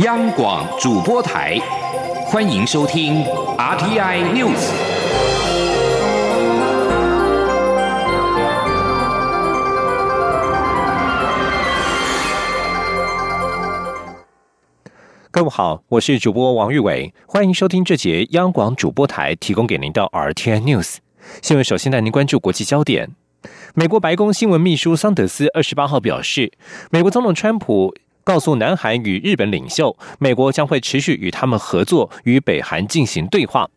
央广主播台，欢迎收听 RTI News。各位好，我是主播王玉伟，欢迎收听这节央广主播台提供给您的 RTI News 新闻。首先带您关注国际焦点。美国白宫新闻秘书桑德斯二十八号表示，美国总统川普告诉南韩与日本领袖，美国将会持续与他们合作，与北韩进行对话。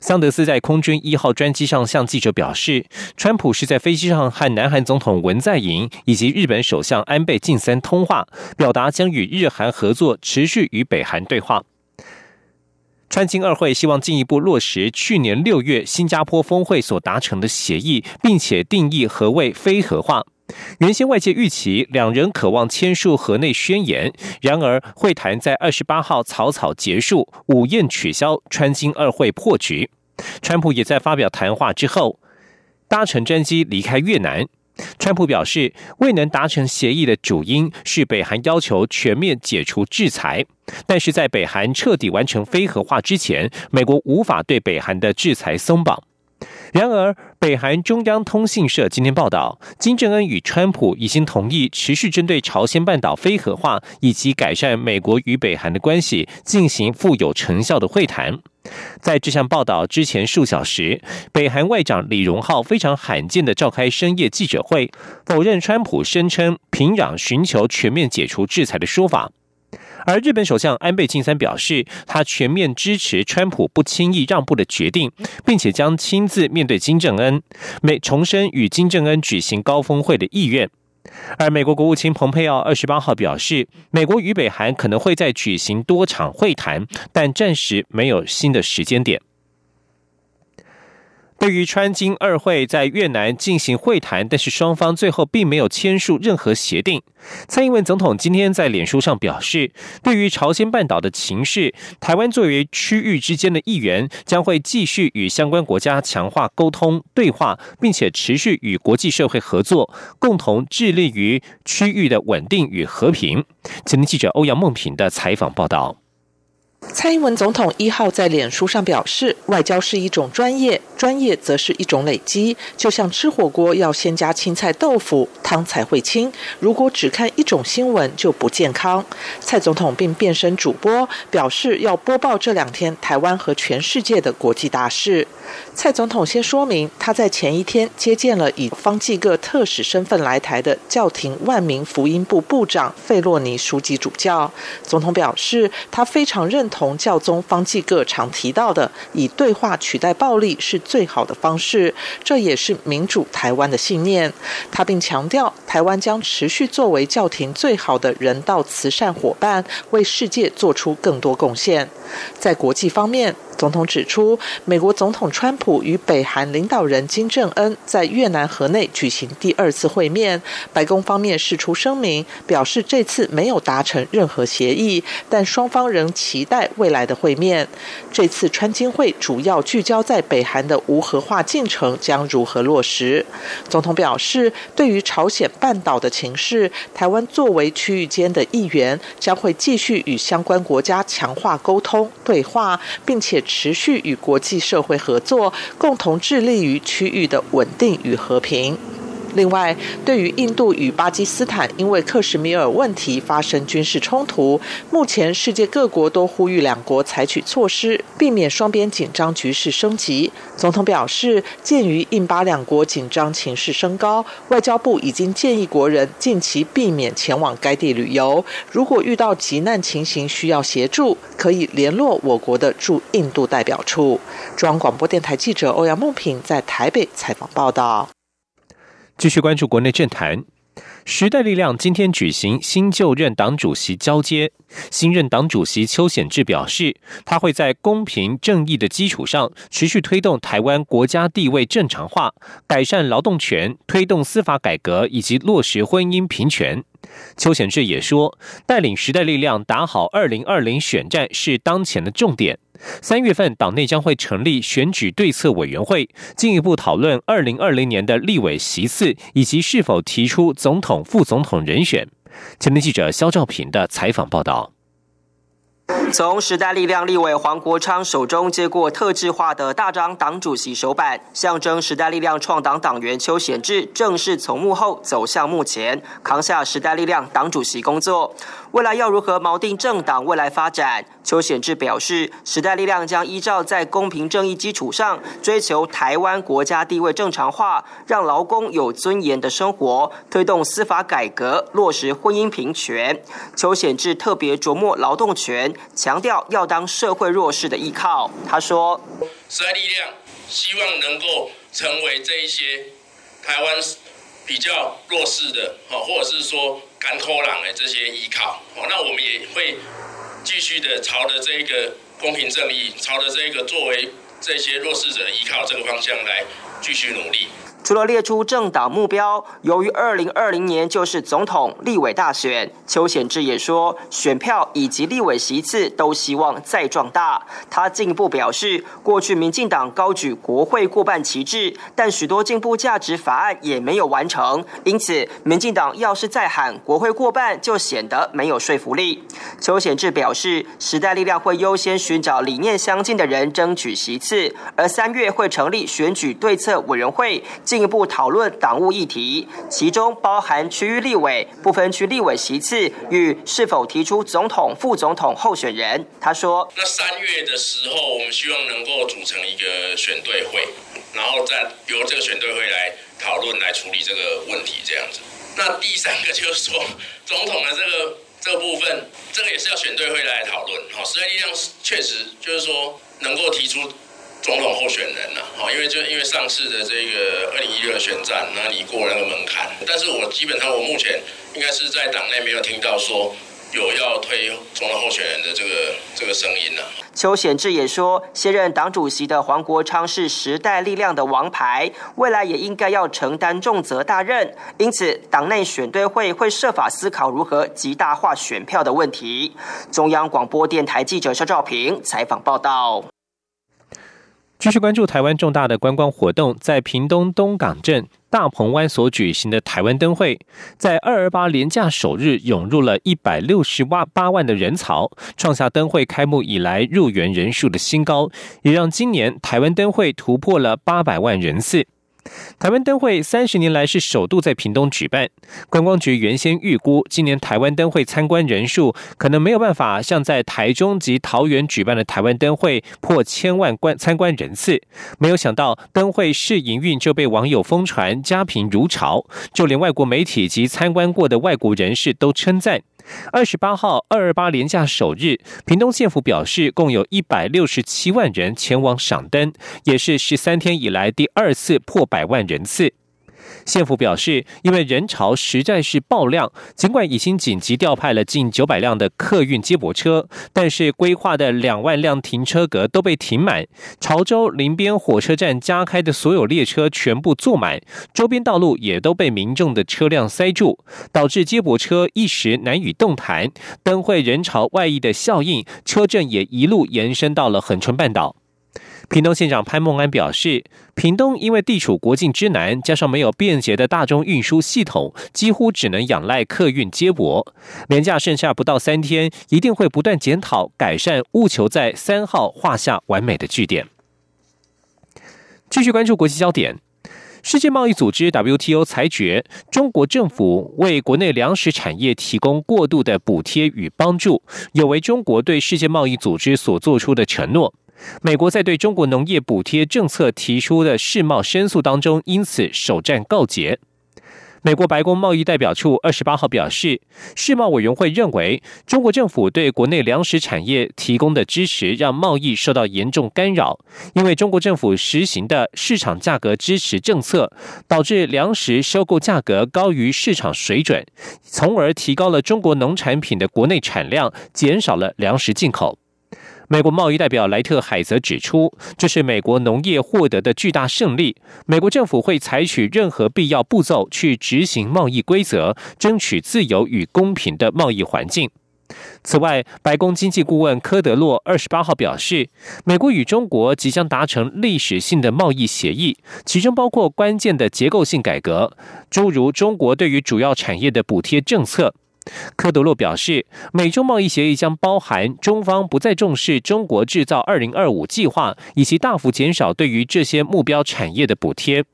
桑德斯在空军一号专机上向记者表示，川普是在飞机上和南韩总统文在寅以及日本首相安倍晋三通话，表达将与日韩合作，持续与北韩对话。川金二会希望进一步落实去年六月新加坡峰会所达成的协议，并且定义何谓非核化。原先外界预期两人渴望签署河内宣言，然而会谈在二十八号草草结束，午宴取消，川金二会破局。川普也在发表谈话之后，搭乘专机离开越南。川普表示，未能达成协议的主因是北韩要求全面解除制裁，但是在北韩彻底完成非核化之前，美国无法对北韩的制裁松绑。然而，北韩中央通信社今天报道，金正恩与川普已经同意持续针对朝鲜半岛非核化以及改善美国与北韩的关系进行富有成效的会谈。在这项报道之前数小时，北韩外长李荣浩非常罕见的召开深夜记者会，否认川普声称平壤寻求全面解除制裁的说法。而日本首相安倍晋三表示，他全面支持川普不轻易让步的决定，并且将亲自面对金正恩，美重申与金正恩举行高峰会的意愿。而美国国务卿蓬佩奥二十八号表示，美国与北韩可能会在举行多场会谈，但暂时没有新的时间点。对于川金二会在越南进行会谈，但是双方最后并没有签署任何协定。蔡英文总统今天在脸书上表示，对于朝鲜半岛的情势，台湾作为区域之间的一员，将会继续与相关国家强化沟通对话，并且持续与国际社会合作，共同致力于区域的稳定与和平。前天记者欧阳梦平的采访报道。蔡英文总统一号在脸书上表示，外交是一种专业，专业则是一种累积。就像吃火锅要先加青菜豆腐，汤才会清。如果只看一种新闻就不健康。蔡总统并变身主播，表示要播报这两天台湾和全世界的国际大事。蔡总统先说明，他在前一天接见了以方济各特使身份来台的教廷万民福音部部长费洛尼书记主教。总统表示，他非常认同教宗方济各常提到的，以对话取代暴力是最好的方式，这也是民主台湾的信念。他并强调，台湾将持续作为教廷最好的人道慈善伙伴，为世界做出更多贡献。在国际方面。总统指出，美国总统川普与北韩领导人金正恩在越南河内举行第二次会面。白宫方面释出声明，表示这次没有达成任何协议，但双方仍期待未来的会面。这次川金会主要聚焦在北韩的无核化进程将如何落实。总统表示，对于朝鲜半岛的情势，台湾作为区域间的一员，将会继续与相关国家强化沟通对话，并且。持续与国际社会合作，共同致力于区域的稳定与和平。另外，对于印度与巴基斯坦因为克什米尔问题发生军事冲突，目前世界各国都呼吁两国采取措施，避免双边紧张局势升级。总统表示，鉴于印巴两国紧张情势升高，外交部已经建议国人近期避免前往该地旅游。如果遇到急难情形需要协助，可以联络我国的驻印度代表处。中央广播电台记者欧阳梦平在台北采访报道。继续关注国内政坛，时代力量今天举行新就任党主席交接。新任党主席邱显志表示，他会在公平正义的基础上，持续推动台湾国家地位正常化，改善劳动权，推动司法改革以及落实婚姻平权。邱显志也说，带领时代力量打好二零二零选战是当前的重点。三月份，党内将会成立选举对策委员会，进一步讨论二零二零年的立委席次以及是否提出总统、副总统人选。前天记者肖兆平的采访报道。从时代力量立委黄国昌手中接过特制化的大张党主席手板，象征时代力量创党党员邱显志正式从幕后走向幕前，扛下时代力量党主席工作。未来要如何锚定政党未来发展？邱显志表示，时代力量将依照在公平正义基础上，追求台湾国家地位正常化，让劳工有尊严的生活，推动司法改革，落实婚姻平权。邱显志特别琢磨劳动权，强调要当社会弱势的依靠。他说：“时代力量希望能够成为这一些台湾比较弱势的，或者是说。”干扣朗的这些依靠，哦，那我们也会继续的朝着这个公平正义，朝着这个作为这些弱势者依靠这个方向来继续努力。除了列出政党目标，由于二零二零年就是总统、立委大选，邱显志也说，选票以及立委席次都希望再壮大。他进一步表示，过去民进党高举国会过半旗帜，但许多进步价值法案也没有完成，因此民进党要是再喊国会过半，就显得没有说服力。邱显志表示，时代力量会优先寻找理念相近的人争取席次，而三月会成立选举对策委员会。进一步讨论党务议题，其中包含区域立委、不分区立委席次与是否提出总统、副总统候选人。他说：“那三月的时候，我们希望能够组成一个选对会，然后再由这个选对会来讨论、来处理这个问题，这样子。那第三个就是说，总统的这个 这个部分，这个也是要选对会来讨论。好，时代力量确实就是说能够提出。”总统候选人呐，好，因为就因为上次的这个二零一六的选战，那你过了那个门槛，但是我基本上我目前应该是在党内没有听到说有要推总统候选人的这个这个声音呢。邱显志也说，现任党主席的黄国昌是时代力量的王牌，未来也应该要承担重责大任，因此党内选对会会设法思考如何极大化选票的问题。中央广播电台记者肖兆平采访报道。继续关注台湾重大的观光活动，在屏东东港镇大鹏湾所举行的台湾灯会，在二二八廉价首日涌入了一百六十万八万的人潮，创下灯会开幕以来入园人数的新高，也让今年台湾灯会突破了八百万人次。台湾灯会三十年来是首度在屏东举办，观光局原先预估今年台湾灯会参观人数可能没有办法像在台中及桃园举办的台湾灯会破千万观参观人次，没有想到灯会试营运就被网友疯传，家贫如潮，就连外国媒体及参观过的外国人士都称赞。二十八号二二八连假首日，屏东县府表示，共有一百六十七万人前往赏灯，也是十三天以来第二次破百万人次。县府表示，因为人潮实在是爆量，尽管已经紧急调派了近九百辆的客运接驳车，但是规划的两万辆停车格都被停满，潮州林边火车站加开的所有列车全部坐满，周边道路也都被民众的车辆塞住，导致接驳车一时难以动弹。灯会人潮外溢的效应，车阵也一路延伸到了恒春半岛。屏东县长潘孟安表示，屏东因为地处国境之南，加上没有便捷的大众运输系统，几乎只能仰赖客运接驳。年假剩下不到三天，一定会不断检讨改善，务求在三号画下完美的句点。继续关注国际焦点，世界贸易组织 WTO 裁决，中国政府为国内粮食产业提供过度的补贴与帮助，有违中国对世界贸易组织所做出的承诺。美国在对中国农业补贴政策提出的世贸申诉当中，因此首战告捷。美国白宫贸易代表处二十八号表示，世贸委员会认为，中国政府对国内粮食产业提供的支持让贸易受到严重干扰，因为中国政府实行的市场价格支持政策，导致粮食收购价格高于市场水准，从而提高了中国农产品的国内产量，减少了粮食进口。美国贸易代表莱特海则指出，这是美国农业获得的巨大胜利。美国政府会采取任何必要步骤去执行贸易规则，争取自由与公平的贸易环境。此外，白宫经济顾问科德洛二十八号表示，美国与中国即将达成历史性的贸易协议，其中包括关键的结构性改革，诸如中国对于主要产业的补贴政策。科德洛表示，美中贸易协议将包含中方不再重视中国制造二零二五计划，以及大幅减少对于这些目标产业的补贴。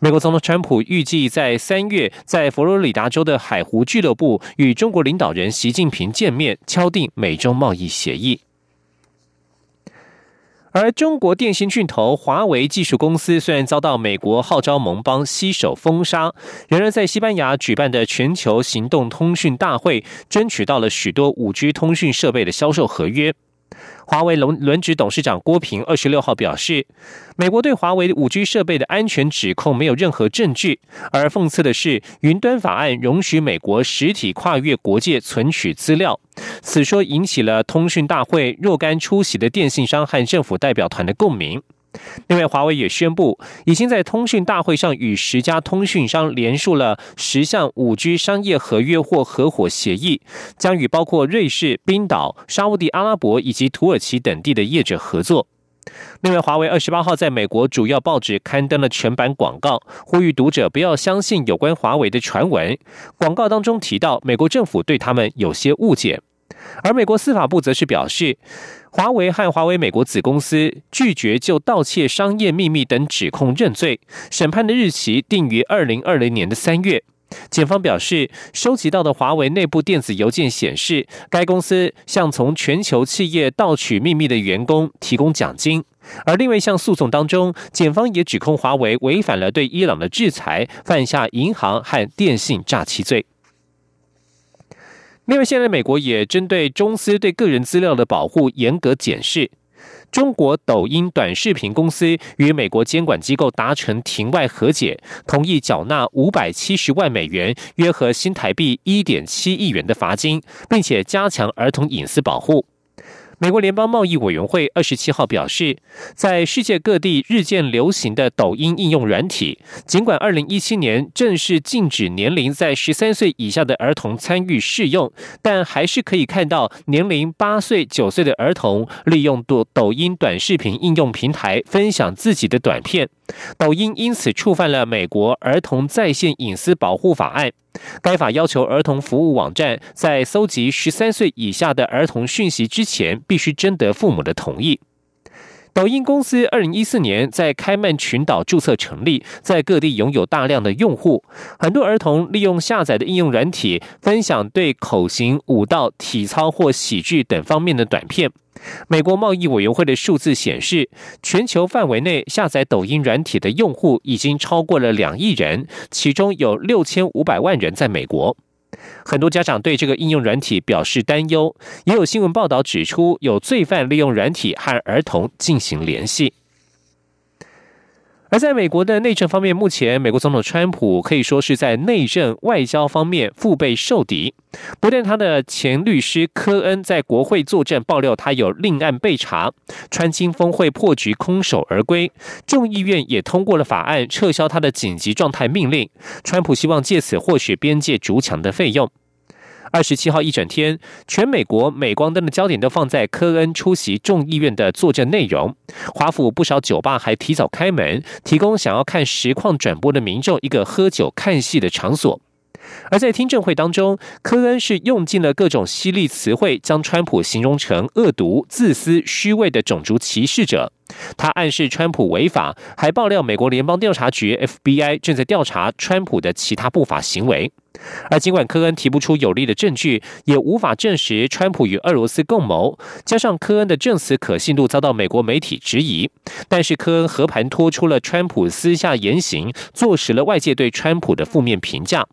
美国总统川普预计在三月在佛罗里达州的海湖俱乐部与中国领导人习近平见面，敲定美中贸易协议。而中国电信巨头华为技术公司虽然遭到美国号召盟邦携手封杀，仍然在西班牙举办的全球行动通讯大会争取到了许多五 G 通讯设备的销售合约。华为轮轮值董事长郭平二十六号表示，美国对华为五 G 设备的安全指控没有任何证据，而讽刺的是，云端法案容许美国实体跨越国界存取资料，此说引起了通讯大会若干出席的电信商和政府代表团的共鸣。另外，华为也宣布，已经在通讯大会上与十家通讯商连署了十项五 G 商业合约或合伙协议，将与包括瑞士、冰岛、沙地阿拉伯以及土耳其等地的业者合作。另外，华为二十八号在美国主要报纸刊登了全版广告，呼吁读者不要相信有关华为的传闻。广告当中提到，美国政府对他们有些误解。而美国司法部则是表示，华为和华为美国子公司拒绝就盗窃商业秘密等指控认罪，审判的日期定于二零二零年的三月。检方表示，收集到的华为内部电子邮件显示，该公司向从全球企业盗取秘密的员工提供奖金。而另外一项诉讼当中，检方也指控华为违反了对伊朗的制裁，犯下银行和电信诈欺罪。另外，现在美国也针对中司对个人资料的保护严格检视。中国抖音短视频公司与美国监管机构达成庭外和解，同意缴纳五百七十万美元（约合新台币一点七亿元）的罚金，并且加强儿童隐私保护。美国联邦贸易委员会二十七号表示，在世界各地日渐流行的抖音应用软体，尽管二零一七年正式禁止年龄在十三岁以下的儿童参与试用，但还是可以看到年龄八岁、九岁的儿童利用抖抖音短视频应用平台分享自己的短片。抖音因此触犯了美国儿童在线隐私保护法案。该法要求儿童服务网站在搜集十三岁以下的儿童讯息之前，必须征得父母的同意。抖音公司二零一四年在开曼群岛注册成立，在各地拥有大量的用户。很多儿童利用下载的应用软体，分享对口型、舞蹈、体操或喜剧等方面的短片。美国贸易委员会的数字显示，全球范围内下载抖音软体的用户已经超过了两亿人，其中有六千五百万人在美国。很多家长对这个应用软体表示担忧，也有新闻报道指出，有罪犯利用软体和儿童进行联系。而在美国的内政方面，目前美国总统川普可以说是在内政外交方面腹背受敌。不但他的前律师科恩在国会作证爆料他有另案被查，川金峰会破局空手而归，众议院也通过了法案撤销他的紧急状态命令。川普希望借此获取边界筑墙的费用。二十七号一整天，全美国镁光灯的焦点都放在科恩出席众议院的作证内容。华府不少酒吧还提早开门，提供想要看实况转播的民众一个喝酒看戏的场所。而在听证会当中，科恩是用尽了各种犀利词汇，将川普形容成恶毒、自私、虚伪的种族歧视者。他暗示川普违法，还爆料美国联邦调查局 FBI 正在调查川普的其他不法行为。而尽管科恩提不出有力的证据，也无法证实川普与俄罗斯共谋，加上科恩的证词可信度遭到美国媒体质疑，但是科恩和盘托出了川普私下言行，坐实了外界对川普的负面评价。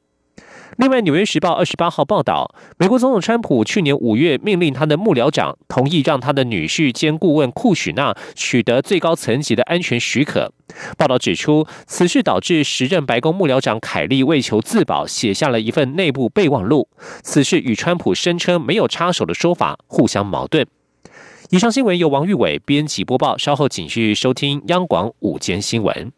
另外，《纽约时报》二十八号报道，美国总统川普去年五月命令他的幕僚长同意让他的女婿兼顾问库许纳取得最高层级的安全许可。报道指出，此事导致时任白宫幕僚长凯利为求自保，写下了一份内部备忘录。此事与川普声称没有插手的说法互相矛盾。以上新闻由王玉伟编辑播报，稍后请续收听央广午间新闻。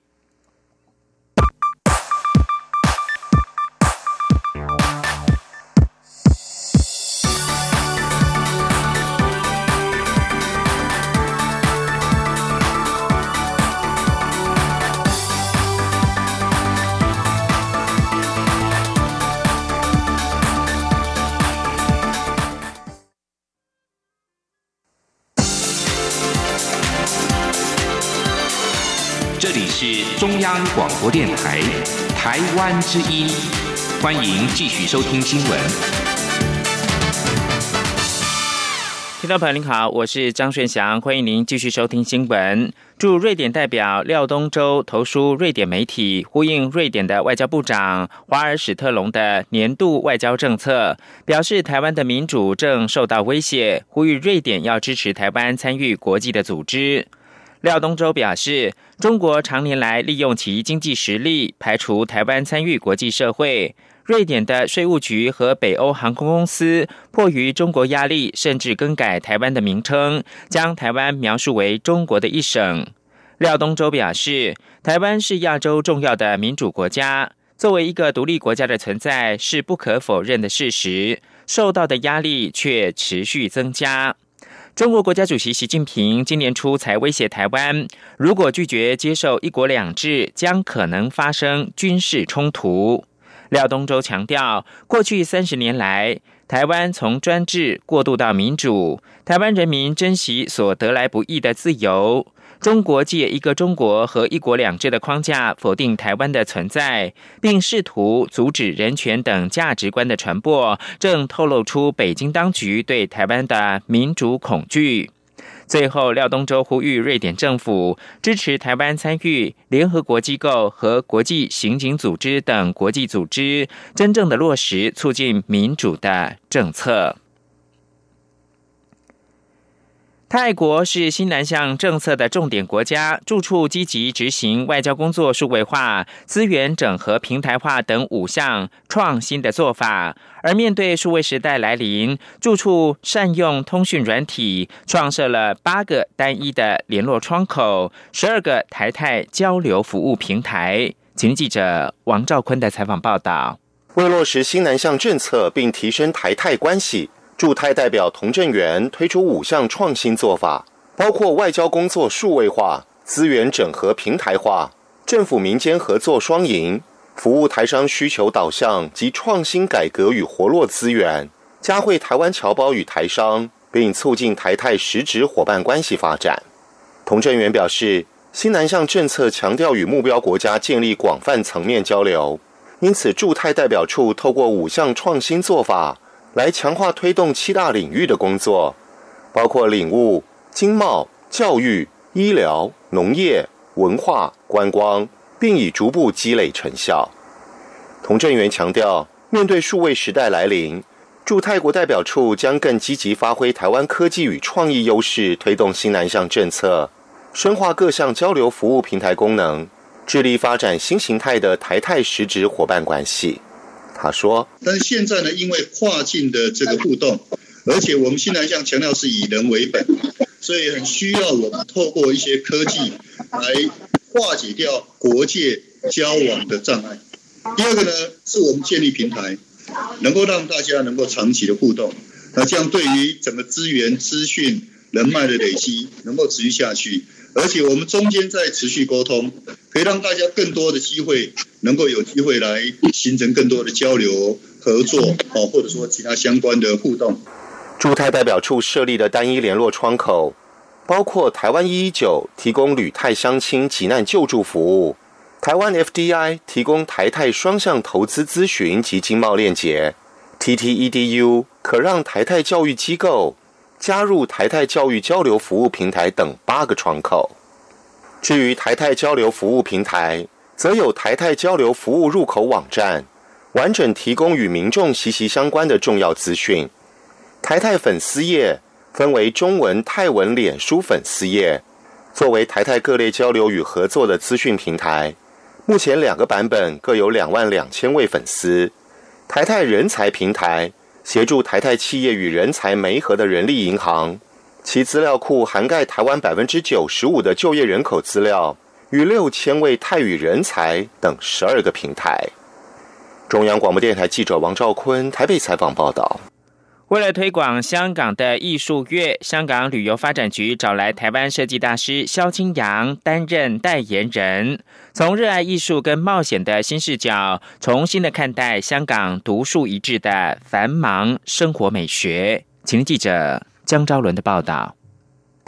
央广播电台台湾之音，欢迎继续收听新闻。听众朋友您好，我是张顺祥，欢迎您继续收听新闻。驻瑞典代表廖东周投书瑞典媒体，呼应瑞典的外交部长华尔史特龙的年度外交政策，表示台湾的民主正受到威胁，呼吁瑞典要支持台湾参与国际的组织。廖东周表示，中国常年来利用其经济实力排除台湾参与国际社会。瑞典的税务局和北欧航空公司迫于中国压力，甚至更改台湾的名称，将台湾描述为中国的一省。廖东洲表示，台湾是亚洲重要的民主国家，作为一个独立国家的存在是不可否认的事实，受到的压力却持续增加。中国国家主席习近平今年初才威胁台湾，如果拒绝接受“一国两制”，将可能发生军事冲突。廖东洲强调，过去三十年来，台湾从专制过渡到民主，台湾人民珍惜所得来不易的自由。中国借一个中国和一国两制的框架否定台湾的存在，并试图阻止人权等价值观的传播，正透露出北京当局对台湾的民主恐惧。最后，廖东洲呼吁瑞典政府支持台湾参与联合国机构和国际刑警组织等国际组织，真正的落实促进民主的政策。泰国是新南向政策的重点国家，住处积极执行外交工作数位化、资源整合平台化等五项创新的做法。而面对数位时代来临，住处善用通讯软体，创设了八个单一的联络窗口，十二个台泰交流服务平台。请记者王兆坤的采访报道。为落实新南向政策，并提升台泰关系。驻泰代表童振源推出五项创新做法，包括外交工作数位化、资源整合平台化、政府民间合作双赢、服务台商需求导向及创新改革与活络资源，加惠台湾侨胞与台商，并促进台泰实质伙伴关系发展。童振源表示，新南向政策强调与目标国家建立广泛层面交流，因此驻泰代表处透过五项创新做法。来强化推动七大领域的工作，包括领悟、经贸、教育、医疗、农业、文化、观光，并已逐步积累成效。童振源强调，面对数位时代来临，驻泰国代表处将更积极发挥台湾科技与创意优势，推动新南向政策，深化各项交流服务平台功能，致力发展新形态的台泰实质伙伴关系。他说：“但是现在呢，因为跨境的这个互动，而且我们新南向强调是以人为本，所以很需要我们透过一些科技来化解掉国界交往的障碍。第二个呢，是我们建立平台，能够让大家能够长期的互动，那这样对于整个资源、资讯、人脉的累积能够持续下去。”而且我们中间在持续沟通，可以让大家更多的机会能够有机会来形成更多的交流合作，哦，或者说其他相关的互动。驻泰代表处设立的单一联络窗口，包括台湾一一九提供旅泰相亲急难救助服务，台湾 FDI 提供台泰双向投资咨询及经贸链接，TTEDU 可让台泰教育机构。加入台泰教育交流服务平台等八个窗口。至于台泰交流服务平台，则有台泰交流服务入口网站，完整提供与民众息息相关的重要资讯。台泰粉丝页分为中文、泰文、脸书粉丝页，作为台泰各类交流与合作的资讯平台。目前两个版本各有两万两千位粉丝。台泰人才平台。协助台泰企业与人才媒合的人力银行，其资料库涵盖台湾百分之九十五的就业人口资料，与六千位泰语人才等十二个平台。中央广播电台记者王兆坤台北采访报道。为了推广香港的艺术月，香港旅游发展局找来台湾设计大师萧清扬担任代言人，从热爱艺术跟冒险的新视角，重新的看待香港独树一帜的繁忙生活美学。请记者江昭伦的报道。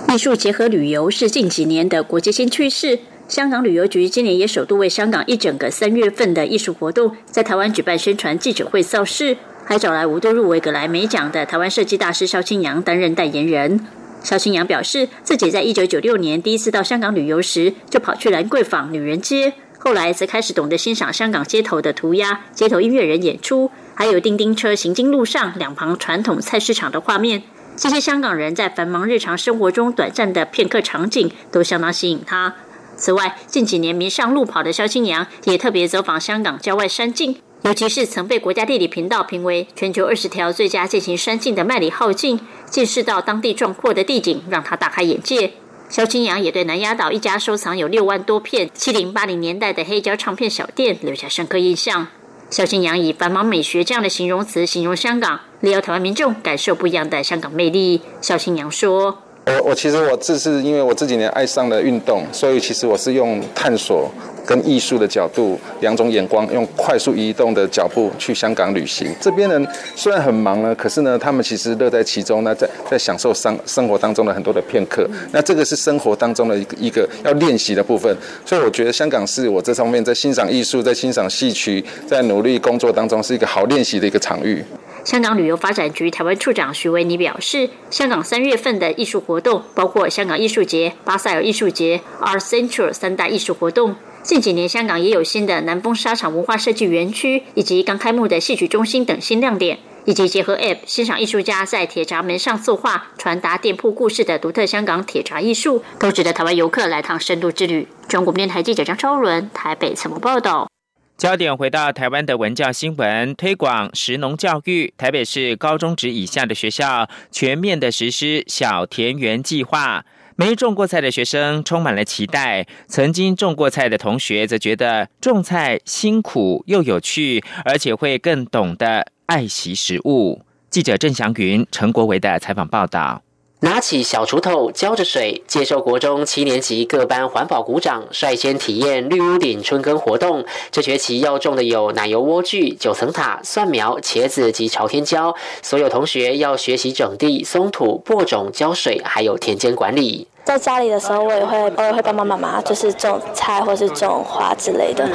艺术结合旅游是近几年的国际新趋势。香港旅游局今年也首度为香港一整个三月份的艺术活动，在台湾举办宣传记者会造势，还找来五度入围格莱美奖的台湾设计大师萧清扬担任代言人。萧清扬表示，自己在一九九六年第一次到香港旅游时，就跑去兰桂坊女人街，后来则开始懂得欣赏香港街头的涂鸦、街头音乐人演出，还有叮叮车行经路上两旁传统菜市场的画面。这些香港人在繁忙日常生活中短暂的片刻场景，都相当吸引他。此外，近几年迷上路跑的萧清扬，也特别走访香港郊外山径。尤其是曾被国家地理频道评为全球二十条最佳践行山径的麦里浩径，见识到当地壮阔的地景，让他大开眼界。萧清扬也对南丫岛一家收藏有六万多片七零八零年代的黑胶唱片小店留下深刻印象。萧清扬以繁忙美学这样的形容词形容香港，力要台湾民众感受不一样的香港魅力。萧清扬说。我我其实我这是因为我这几年爱上了运动，所以其实我是用探索跟艺术的角度两种眼光，用快速移动的脚步去香港旅行。这边人虽然很忙呢，可是呢，他们其实乐在其中呢，在在享受生生活当中的很多的片刻。那这个是生活当中的一个一个要练习的部分。所以我觉得香港是我这方面在欣赏艺术、在欣赏戏曲、在努力工作当中是一个好练习的一个场域。香港旅游发展局台湾处长徐维尼表示，香港三月份的艺术活动包括香港艺术节、巴塞尔艺术节、Art Central 三大艺术活动。近几年，香港也有新的南丰沙场文化设计园区，以及刚开幕的戏曲中心等新亮点，以及结合 App 欣赏艺术家在铁闸门上作画，传达店铺故事的独特香港铁闸艺术，都值得台湾游客来趟深度之旅。中国电台记者张超伦台北采访报道。焦点回到台湾的文教新闻，推广食农教育。台北市高中职以下的学校全面的实施小田园计划，没种过菜的学生充满了期待，曾经种过菜的同学则觉得种菜辛苦又有趣，而且会更懂得爱惜食物。记者郑祥云、陈国维的采访报道。拿起小锄头，浇着水，接受国中七年级各班环保鼓掌率先体验绿屋顶春耕活动。这学期要种的有奶油莴苣、九层塔、蒜苗、茄子及朝天椒。所有同学要学习整地、松土、播种、浇水，还有田间管理。在家里的时候，我也会偶尔会帮帮妈妈，就是种菜或是种花之类的。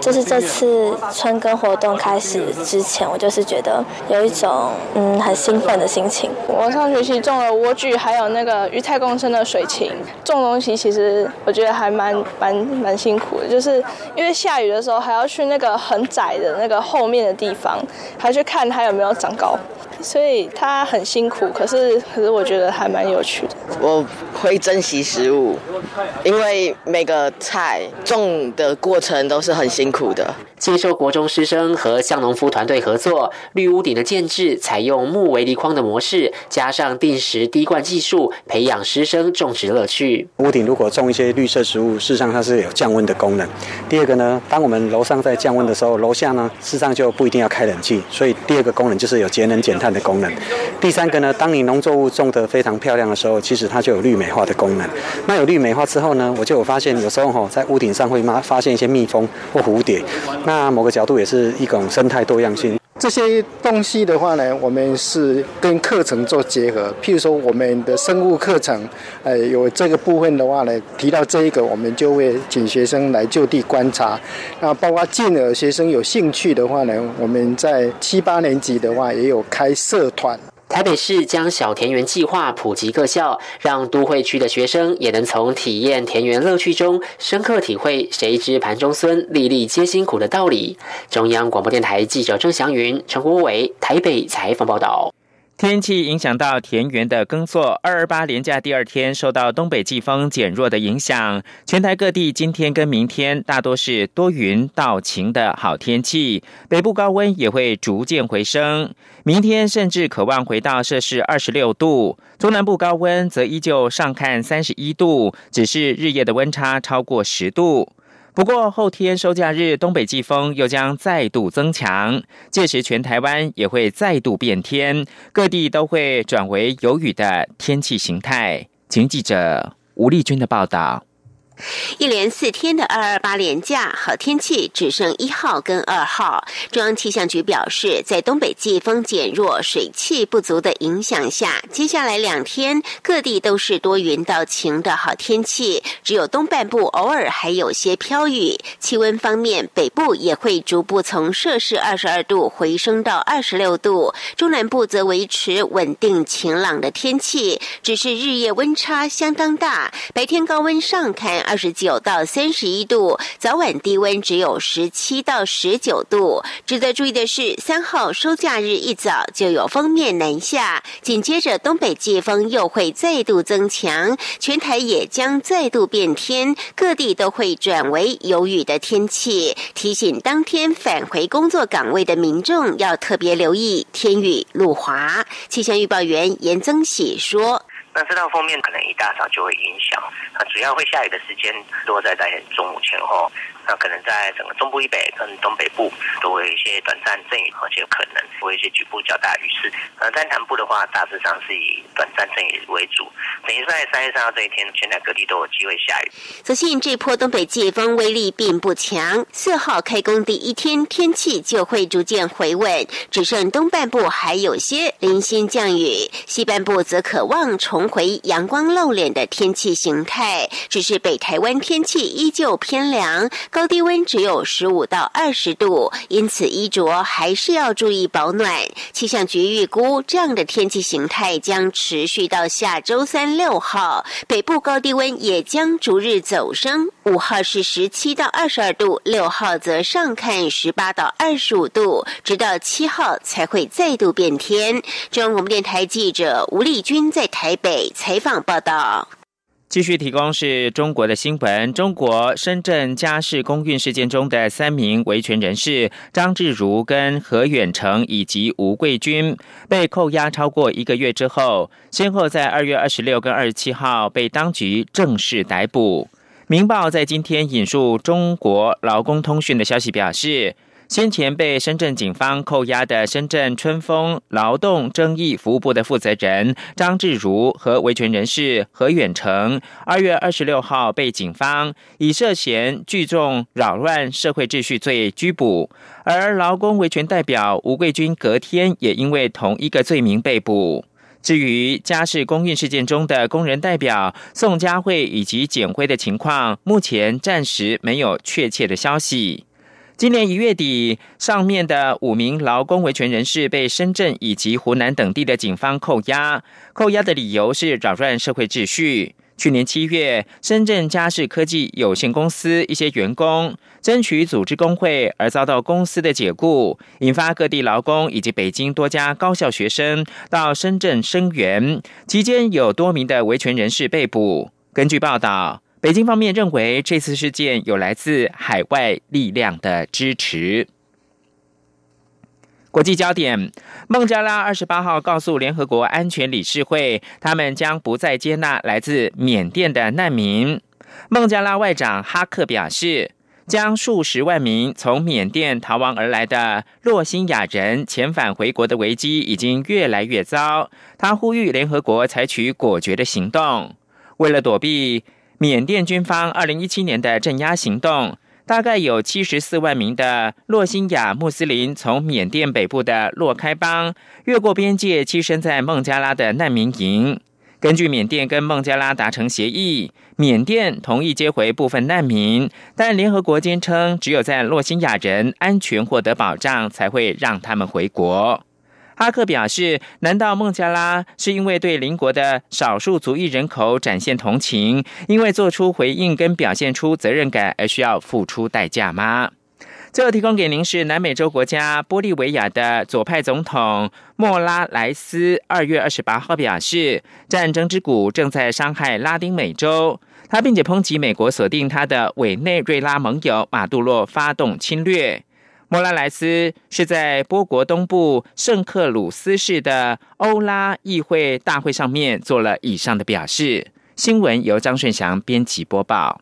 就是这次春耕活动开始之前，我就是觉得有一种嗯很兴奋的心情。我上学期种了莴苣，还有那个鱼太共生的水芹。种东西其实我觉得还蛮蛮蛮辛苦的，就是因为下雨的时候还要去那个很窄的那个后面的地方，还去看它有没有长高。所以它很辛苦，可是可是我觉得还蛮有趣的。我会珍惜食物，因为每个菜种的过程都是很辛苦的。接受国中师生和向农夫团队合作，绿屋顶的建制采用木围篱框的模式，加上定时滴灌技术，培养师生种植乐趣。屋顶如果种一些绿色植物，事实上它是有降温的功能。第二个呢，当我们楼上在降温的时候，楼下呢事实上就不一定要开冷气，所以第二个功能就是有节能减碳的功能。第三个呢，当你农作物种得非常漂亮的时候，其实它就有绿美化的功能。那有绿美化之后呢，我就有发现有时候哈，在屋顶上会发发现一些蜜蜂或蝴蝶。那某个角度也是一种生态多样性。这些东西的话呢，我们是跟课程做结合。譬如说，我们的生物课程，呃，有这个部分的话呢，提到这一个，我们就会请学生来就地观察。那包括进而学生有兴趣的话呢，我们在七八年级的话也有开社团。台北市将小田园计划普及各校，让都会区的学生也能从体验田园乐趣中，深刻体会“谁知盘中孙，粒粒皆辛苦”的道理。中央广播电台记者郑祥云、陈国伟台北采访报道。天气影响到田园的耕作。二二八连假第二天，受到东北季风减弱的影响，全台各地今天跟明天大多是多云到晴的好天气。北部高温也会逐渐回升，明天甚至渴望回到摄氏二十六度。中南部高温则依旧上看三十一度，只是日夜的温差超过十度。不过后天收假日，东北季风又将再度增强，届时全台湾也会再度变天，各地都会转为有雨的天气形态。请记者吴丽君的报道。一连四天的二二八连假，好天气只剩一号跟二号。中央气象局表示，在东北季风减弱、水汽不足的影响下，接下来两天各地都是多云到晴的好天气，只有东半部偶尔还有些飘雨。气温方面，北部也会逐步从摄氏二十二度回升到二十六度，中南部则维持稳定晴朗的天气，只是日夜温差相当大，白天高温上看。二十九到三十一度，早晚低温只有十七到十九度。值得注意的是，三号收假日一早就有锋面南下，紧接着东北季风又会再度增强，全台也将再度变天，各地都会转为有雨的天气。提醒当天返回工作岗位的民众要特别留意天雨路滑。气象预报员严增喜说。那这道封面可能一大早就会影响，那主要会下雨的时间落在在中午前后。那可能在整个中部以北跟东北部都会有一些短暂阵雨，而且有可能会有一些局部较大雨势。而在南部的话，大致上是以短暂阵雨为主。等于在三月三号这一天，全台各地都有机会下雨。所幸这波东北季风威力并不强，四号开工第一天天气就会逐渐回稳，只剩东半部还有些零星降雨，西半部则渴望重回阳光露脸的天气形态。只是北台湾天气依旧偏凉。高低温只有十五到二十度，因此衣着还是要注意保暖。气象局预估，这样的天气形态将持续到下周三六号，北部高低温也将逐日走升。五号是十七到二十二度，六号则上看十八到二十五度，直到七号才会再度变天。中央广播电台记者吴丽君在台北采访报道。继续提供是中国的新闻：中国深圳家事公运事件中的三名维权人士张志如、跟何远成以及吴桂军被扣押超过一个月之后，先后在二月二十六跟二十七号被当局正式逮捕。《明报》在今天引述中国劳工通讯的消息表示。先前被深圳警方扣押的深圳春风劳动争议服务部的负责人张志如和维权人士何远成，二月二十六号被警方以涉嫌聚众扰乱社会秩序罪拘捕，而劳工维权代表吴桂军隔天也因为同一个罪名被捕。至于家事公运事件中的工人代表宋佳慧以及简辉的情况，目前暂时没有确切的消息。今年一月底，上面的五名劳工维权人士被深圳以及湖南等地的警方扣押，扣押的理由是扰乱社会秩序。去年七月，深圳嘉士科技有限公司一些员工争取组织工会而遭到公司的解雇，引发各地劳工以及北京多家高校学生到深圳声援，期间有多名的维权人士被捕。根据报道。北京方面认为，这次事件有来自海外力量的支持。国际焦点：孟加拉二十八号告诉联合国安全理事会，他们将不再接纳来自缅甸的难民。孟加拉外长哈克表示，将数十万名从缅甸逃亡而来的洛辛亚人遣返回国的危机已经越来越糟。他呼吁联合国采取果决的行动，为了躲避。缅甸军方二零一七年的镇压行动，大概有七十四万名的洛辛亚穆斯林从缅甸北部的洛开邦越过边界，栖身在孟加拉的难民营。根据缅甸跟孟加拉达成协议，缅甸同意接回部分难民，但联合国坚称，只有在洛辛亚人安全获得保障，才会让他们回国。哈克表示：“难道孟加拉是因为对邻国的少数族裔人口展现同情，因为做出回应跟表现出责任感而需要付出代价吗？”最后提供给您是南美洲国家玻利维亚的左派总统莫拉莱斯，二月二十八号表示：“战争之谷正在伤害拉丁美洲。”他并且抨击美国锁定他的委内瑞拉盟友马杜洛发动侵略。莫拉莱斯是在波国东部圣克鲁斯市的欧拉议会大会上面做了以上的表示。新闻由张顺祥编辑播报。